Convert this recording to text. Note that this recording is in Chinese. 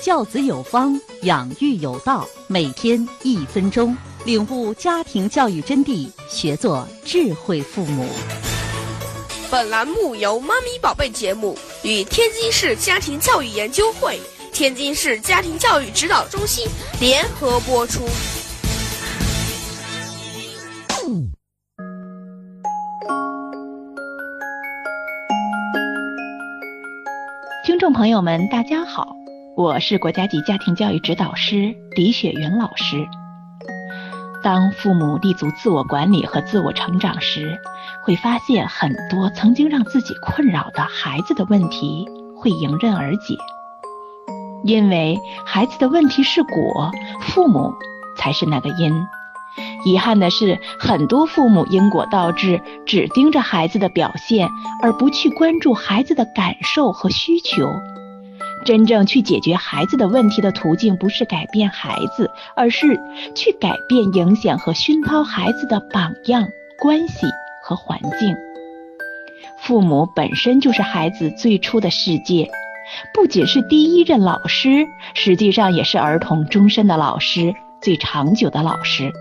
教子有方，养育有道，每天一分钟，领悟家庭教育真谛，学做智慧父母。本栏目由妈咪宝贝节目与天津市家庭教育研究会、天津市家庭教育指导中心联合播出。听众朋友们，大家好。我是国家级家庭教育指导师李雪云老师。当父母立足自我管理和自我成长时，会发现很多曾经让自己困扰的孩子的问题会迎刃而解。因为孩子的问题是果，父母才是那个因。遗憾的是，很多父母因果倒置，只盯着孩子的表现，而不去关注孩子的感受和需求。真正去解决孩子的问题的途径，不是改变孩子，而是去改变影响和熏陶孩子的榜样、关系和环境。父母本身就是孩子最初的世界，不仅是第一任老师，实际上也是儿童终身的老师，最长久的老师。